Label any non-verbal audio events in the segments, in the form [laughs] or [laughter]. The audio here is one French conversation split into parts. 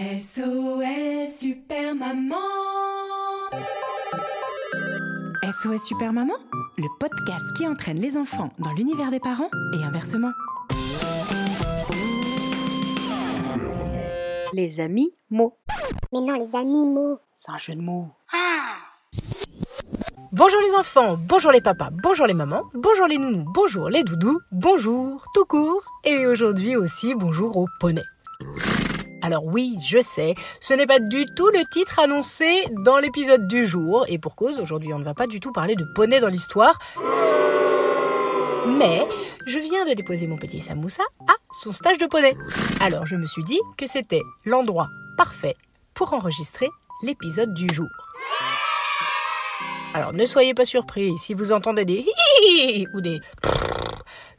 SOS Super Maman SOS Super Maman, le podcast qui entraîne les enfants dans l'univers des parents et inversement. Les amis mots. Mais non, les animaux. C'est un jeu de mots. Bonjour les enfants, bonjour les papas, bonjour les mamans, bonjour les nounous, bonjour les doudous, bonjour tout court, et aujourd'hui aussi bonjour aux poneys. Alors oui, je sais, ce n'est pas du tout le titre annoncé dans l'épisode du jour, et pour cause, aujourd'hui on ne va pas du tout parler de poney dans l'histoire, mais je viens de déposer mon petit Samoussa à son stage de poney. Alors je me suis dit que c'était l'endroit parfait pour enregistrer l'épisode du jour. Alors ne soyez pas surpris si vous entendez des hi ou des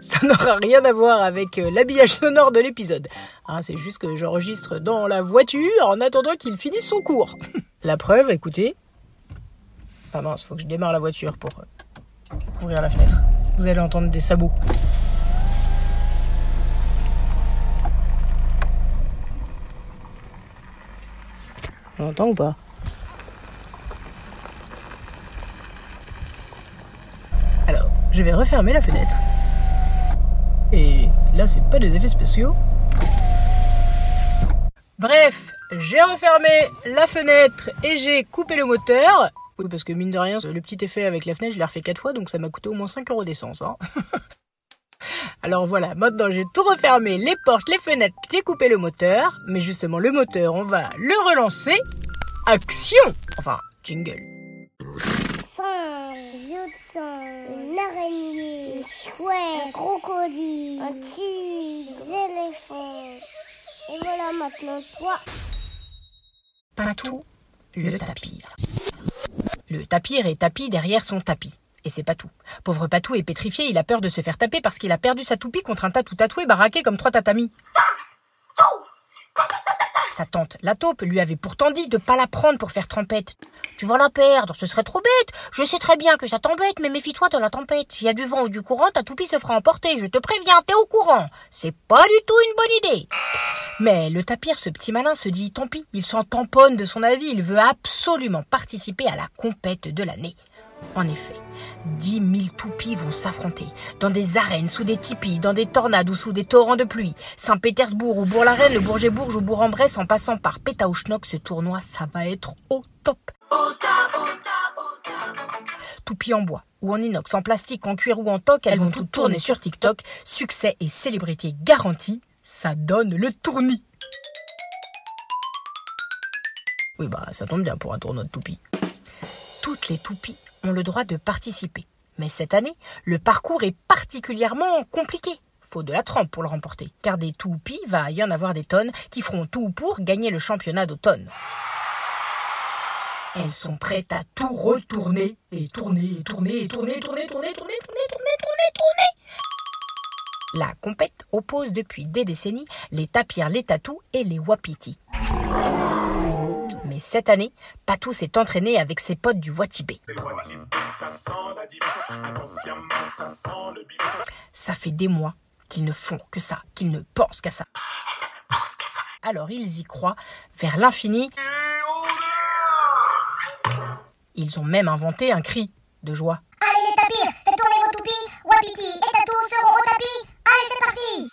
ça n'aura rien à voir avec euh, l'habillage sonore de l'épisode. Hein, c'est juste que j'enregistre dans la voiture en attendant qu'il finisse son cours. [laughs] la preuve, écoutez. Ah mince, faut que je démarre la voiture pour euh, ouvrir la fenêtre. Vous allez entendre des sabots. On entend ou pas? Alors, je vais refermer la fenêtre. C'est pas des effets spéciaux. Bref, j'ai refermé la fenêtre et j'ai coupé le moteur. Oui, parce que mine de rien, le petit effet avec la fenêtre, je l'ai refait 4 fois, donc ça m'a coûté au moins 5 euros d'essence. Hein. [laughs] Alors voilà, maintenant j'ai tout refermé, les portes, les fenêtres, j'ai coupé le moteur. Mais justement, le moteur, on va le relancer. Action Enfin, jingle. Singe, une araignée, un chouette, un crocodile, un tigre, des éléphants. Et voilà maintenant toi. Patou, le tapir. Le tapir est tapis derrière son tapis. Et c'est Patou. Pauvre Patou est pétrifié, il a peur de se faire taper parce qu'il a perdu sa toupie contre un tatou tatoué baraqué comme trois tatamis. Sa tante, la taupe, lui avait pourtant dit de pas la prendre pour faire trempette. Tu vas la perdre, ce serait trop bête. Je sais très bien que ça t'embête, mais méfie-toi de la tempête. S'il y a du vent ou du courant, ta toupie se fera emporter. Je te préviens, t'es au courant. C'est pas du tout une bonne idée. Mais le tapir, ce petit malin, se dit tant pis. Il s'en tamponne de son avis. Il veut absolument participer à la compète de l'année. En effet, dix mille toupies vont s'affronter dans des arènes, sous des tipis, dans des tornades ou sous des torrents de pluie. Saint-Pétersbourg ou Bourg-la-Reine, le Bourget-Bourges ou Bourg-en-Bresse, en passant par Pétaouchnok, ce tournoi, ça va être au top. Toupies en bois ou en inox, en plastique, en cuir ou en toc, elles vont toutes tourner sur TikTok. Succès et célébrité garantie, ça donne le tournis. Oui, bah ça tombe bien pour un tournoi de toupies. Toutes les toupies ont le droit de participer. Mais cette année, le parcours est particulièrement compliqué. Faut de la trempe pour le remporter, car des toupies va y en avoir des tonnes qui feront tout pour gagner le championnat d'automne. Elles sont prêtes à tout retourner et tourner et tourner et tourner et tourner, tourner, tourner, tourner, tourner, tourner, tourner. La compète oppose depuis des décennies les tapirs, les tatous et les wapitis. Mais cette année, Patou s'est entraîné avec ses potes du Watibé. Ça fait des mois qu'ils ne font que ça, qu'ils ne pensent qu'à ça. Alors ils y croient vers l'infini. Ils ont même inventé un cri de joie. Allez les tapirs, faites tourner vos toupies, wapiti et tatou seront au tapis. Allez, c'est parti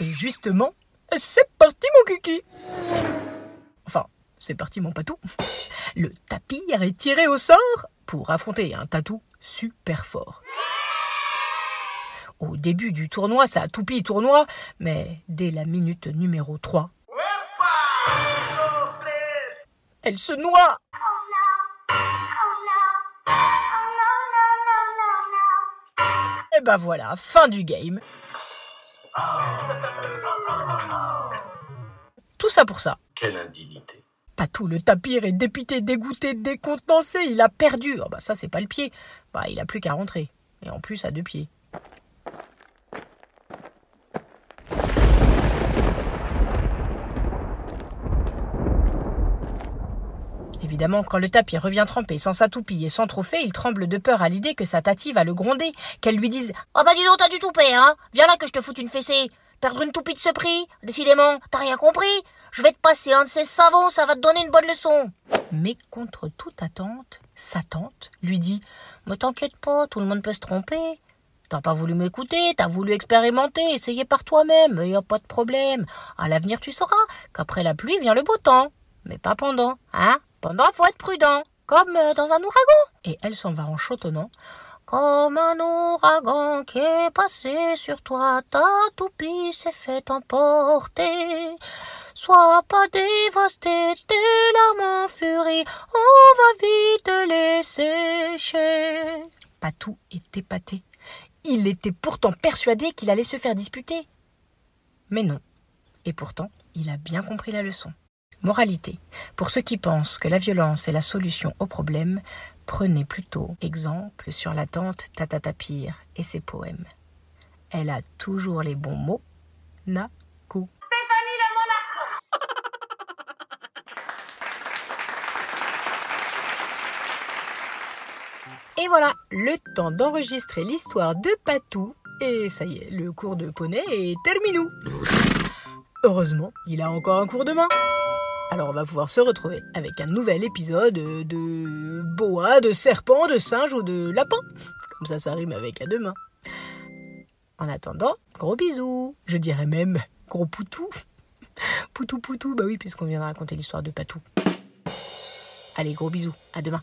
Et justement, c'est parti mon kiki Enfin, c'est parti mon patou. Le tapir est tiré au sort pour affronter un tatou super fort. Au début du tournoi, ça a toupie tournoi, mais dès la minute numéro 3, elle se noie Et ben voilà, fin du game. Tout ça pour ça. Quelle indignité. Patou, le tapir est dépité, dégoûté, décontenancé. Il a perdu. Oh bah ça, c'est pas le pied. Bah, il a plus qu'à rentrer. Et en plus, à deux pieds. Évidemment, quand le tapis revient trempé sans sa toupie et sans trophée, il tremble de peur à l'idée que sa tati va le gronder, qu'elle lui dise Oh bah dis donc, t'as du toupet, hein Viens là que je te foute une fessée Perdre une toupie de ce prix Décidément, t'as rien compris Je vais te passer un de ces savons, ça va te donner une bonne leçon Mais contre toute attente, sa tante lui dit Ne t'inquiète pas, tout le monde peut se tromper. T'as pas voulu m'écouter, t'as voulu expérimenter, essayer par toi-même, y a pas de problème. À l'avenir, tu sauras qu'après la pluie vient le beau temps. Mais pas pendant, hein pendant, faut être prudent, comme euh, dans un ouragan. Et elle s'en va en chantonnant. Comme un ouragan qui est passé sur toi, ta toupie s'est fait emporter. Sois pas dévasté, tes larmes en furie, on va vite les sécher. Patou est épaté. Il était pourtant persuadé qu'il allait se faire disputer. Mais non. Et pourtant, il a bien compris la leçon. Moralité. Pour ceux qui pensent que la violence est la solution au problème, prenez plutôt exemple sur la tante Tata Tapir et ses poèmes. Elle a toujours les bons mots. Naku. Voilà, le temps d'enregistrer l'histoire de Patou. Et ça y est, le cours de poney est terminé. Heureusement, il a encore un cours demain. Alors on va pouvoir se retrouver avec un nouvel épisode de boa, de serpent, de singe ou de lapin. Comme ça, ça rime avec à demain. En attendant, gros bisous. Je dirais même gros poutou. Poutou poutou, bah oui, puisqu'on vient raconter l'histoire de Patou. Allez, gros bisous. À demain.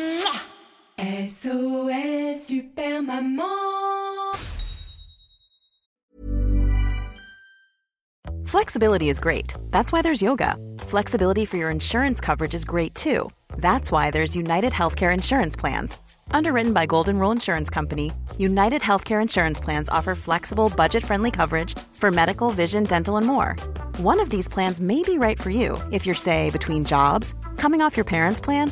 SOS Super Maman Flexibility is great. That's why there's yoga. Flexibility for your insurance coverage is great too. That's why there's United Healthcare Insurance Plans. Underwritten by Golden Rule Insurance Company, United Healthcare Insurance Plans offer flexible, budget friendly coverage for medical, vision, dental, and more. One of these plans may be right for you if you're, say, between jobs, coming off your parents' plan,